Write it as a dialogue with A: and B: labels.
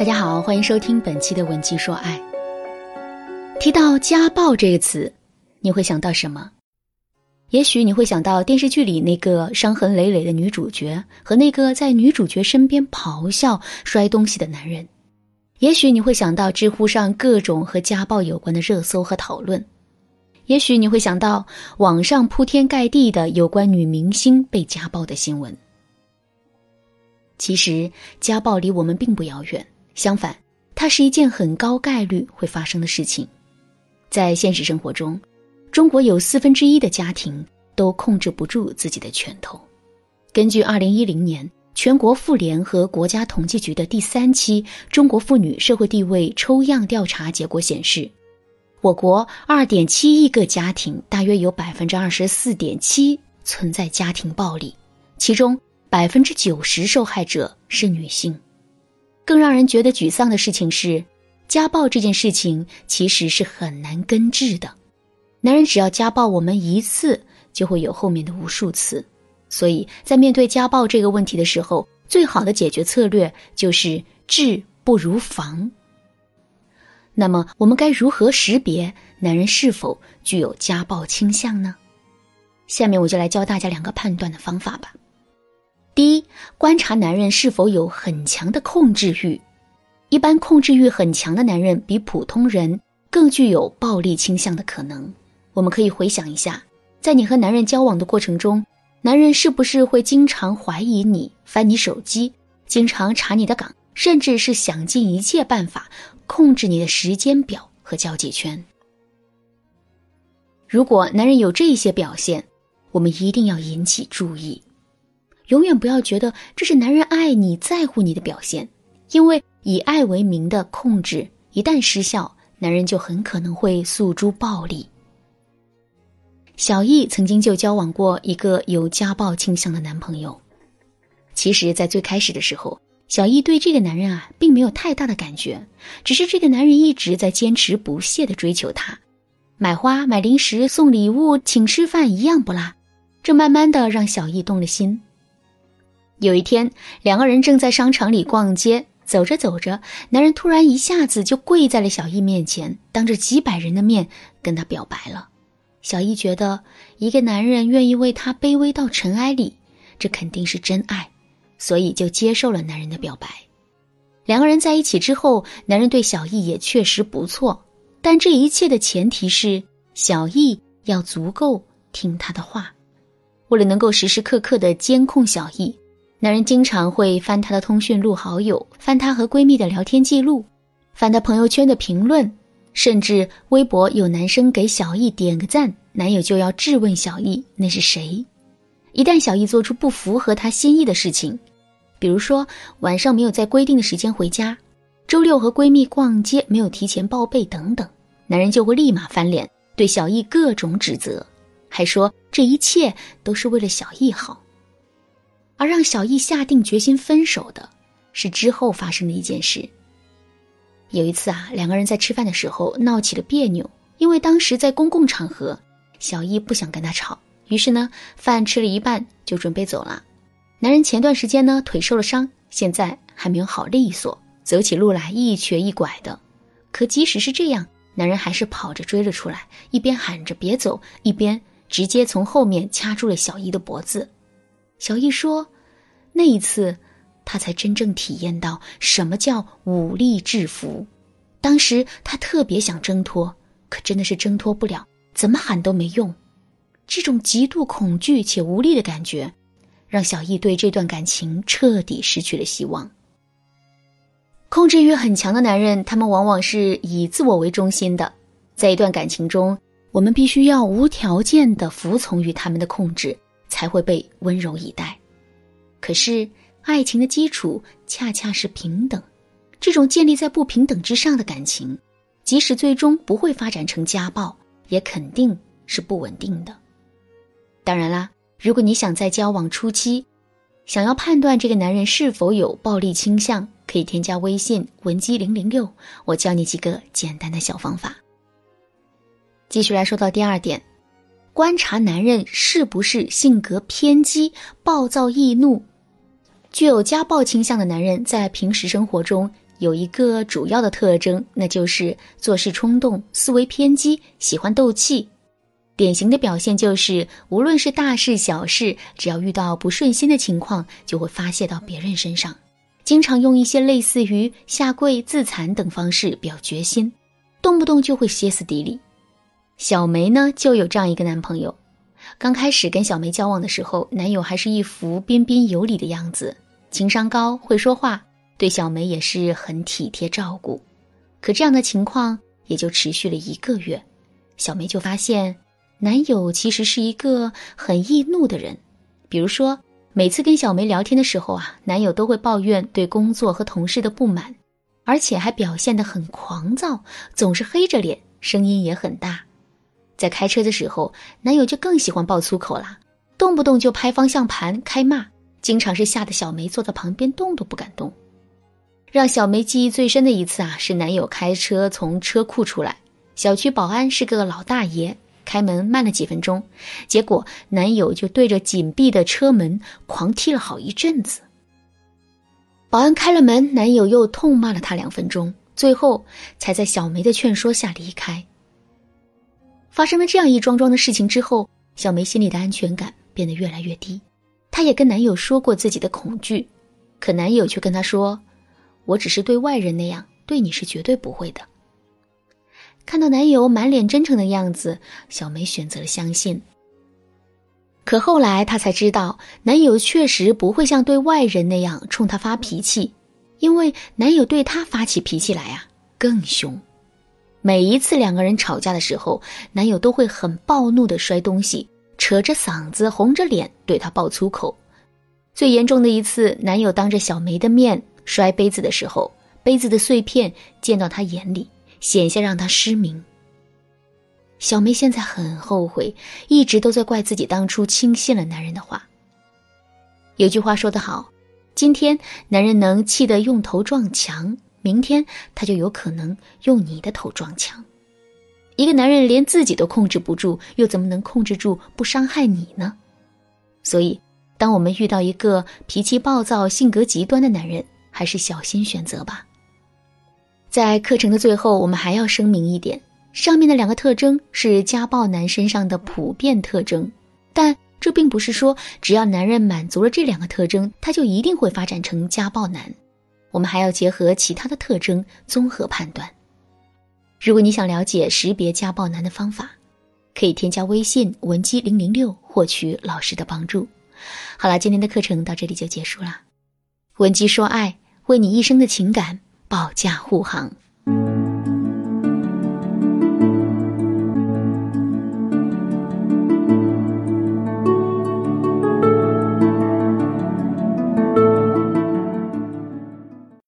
A: 大家好，欢迎收听本期的《文姬说爱》。提到家暴这个词，你会想到什么？也许你会想到电视剧里那个伤痕累累的女主角和那个在女主角身边咆哮、摔东西的男人。也许你会想到知乎上各种和家暴有关的热搜和讨论。也许你会想到网上铺天盖地的有关女明星被家暴的新闻。其实，家暴离我们并不遥远。相反，它是一件很高概率会发生的事情。在现实生活中，中国有四分之一的家庭都控制不住自己的拳头。根据二零一零年全国妇联和国家统计局的第三期中国妇女社会地位抽样调查结果显示，我国二点七亿个家庭，大约有百分之二十四点七存在家庭暴力，其中百分之九十受害者是女性。更让人觉得沮丧的事情是，家暴这件事情其实是很难根治的。男人只要家暴我们一次，就会有后面的无数次。所以在面对家暴这个问题的时候，最好的解决策略就是治不如防。那么，我们该如何识别男人是否具有家暴倾向呢？下面我就来教大家两个判断的方法吧。第一，观察男人是否有很强的控制欲。一般控制欲很强的男人比普通人更具有暴力倾向的可能。我们可以回想一下，在你和男人交往的过程中，男人是不是会经常怀疑你、翻你手机、经常查你的岗，甚至是想尽一切办法控制你的时间表和交际圈？如果男人有这些表现，我们一定要引起注意。永远不要觉得这是男人爱你在乎你的表现，因为以爱为名的控制一旦失效，男人就很可能会诉诸暴力。小易曾经就交往过一个有家暴倾向的男朋友。其实，在最开始的时候，小易对这个男人啊，并没有太大的感觉，只是这个男人一直在坚持不懈的追求她，买花、买零食、送礼物、请吃饭，一样不落。这慢慢的让小易动了心。有一天，两个人正在商场里逛街，走着走着，男人突然一下子就跪在了小易面前，当着几百人的面跟他表白了。小易觉得，一个男人愿意为她卑微到尘埃里，这肯定是真爱，所以就接受了男人的表白。两个人在一起之后，男人对小易也确实不错，但这一切的前提是小易要足够听他的话。为了能够时时刻刻的监控小易。男人经常会翻她的通讯录好友，翻她和闺蜜的聊天记录，翻她朋友圈的评论，甚至微博有男生给小易点个赞，男友就要质问小易那是谁。一旦小易做出不符合他心意的事情，比如说晚上没有在规定的时间回家，周六和闺蜜逛街没有提前报备等等，男人就会立马翻脸，对小易各种指责，还说这一切都是为了小易好。而让小易下定决心分手的，是之后发生的一件事。有一次啊，两个人在吃饭的时候闹起了别扭，因为当时在公共场合，小易不想跟他吵，于是呢，饭吃了一半就准备走了。男人前段时间呢腿受了伤，现在还没有好利索，走起路来一瘸一拐的。可即使是这样，男人还是跑着追了出来，一边喊着别走，一边直接从后面掐住了小易的脖子。小易说：“那一次，他才真正体验到什么叫武力制服。当时他特别想挣脱，可真的是挣脱不了，怎么喊都没用。这种极度恐惧且无力的感觉，让小易对这段感情彻底失去了希望。控制欲很强的男人，他们往往是以自我为中心的。在一段感情中，我们必须要无条件的服从于他们的控制。”才会被温柔以待，可是爱情的基础恰恰是平等。这种建立在不平等之上的感情，即使最终不会发展成家暴，也肯定是不稳定的。当然啦，如果你想在交往初期，想要判断这个男人是否有暴力倾向，可以添加微信文姬零零六，我教你几个简单的小方法。继续来说到第二点。观察男人是不是性格偏激、暴躁易怒、具有家暴倾向的男人，在平时生活中有一个主要的特征，那就是做事冲动、思维偏激、喜欢斗气。典型的表现就是，无论是大事小事，只要遇到不顺心的情况，就会发泄到别人身上，经常用一些类似于下跪、自残等方式表决心，动不动就会歇斯底里。小梅呢，就有这样一个男朋友。刚开始跟小梅交往的时候，男友还是一副彬彬有礼的样子，情商高，会说话，对小梅也是很体贴照顾。可这样的情况也就持续了一个月，小梅就发现男友其实是一个很易怒的人。比如说，每次跟小梅聊天的时候啊，男友都会抱怨对工作和同事的不满，而且还表现得很狂躁，总是黑着脸，声音也很大。在开车的时候，男友就更喜欢爆粗口了，动不动就拍方向盘开骂，经常是吓得小梅坐在旁边动都不敢动。让小梅记忆最深的一次啊，是男友开车从车库出来，小区保安是个老大爷，开门慢了几分钟，结果男友就对着紧闭的车门狂踢了好一阵子。保安开了门，男友又痛骂了他两分钟，最后才在小梅的劝说下离开。发生了这样一桩桩的事情之后，小梅心里的安全感变得越来越低。她也跟男友说过自己的恐惧，可男友却跟她说：“我只是对外人那样，对你是绝对不会的。”看到男友满脸真诚的样子，小梅选择了相信。可后来她才知道，男友确实不会像对外人那样冲她发脾气，因为男友对她发起脾气来啊更凶。每一次两个人吵架的时候，男友都会很暴怒的摔东西，扯着嗓子、红着脸对她爆粗口。最严重的一次，男友当着小梅的面摔杯子的时候，杯子的碎片溅到她眼里，险些让她失明。小梅现在很后悔，一直都在怪自己当初轻信了男人的话。有句话说得好，今天男人能气得用头撞墙。明天他就有可能用你的头撞墙。一个男人连自己都控制不住，又怎么能控制住不伤害你呢？所以，当我们遇到一个脾气暴躁、性格极端的男人，还是小心选择吧。在课程的最后，我们还要声明一点：上面的两个特征是家暴男身上的普遍特征，但这并不是说只要男人满足了这两个特征，他就一定会发展成家暴男。我们还要结合其他的特征综合判断。如果你想了解识别家暴男的方法，可以添加微信文姬零零六获取老师的帮助。好了，今天的课程到这里就结束了。文姬说爱，为你一生的情感保驾护航。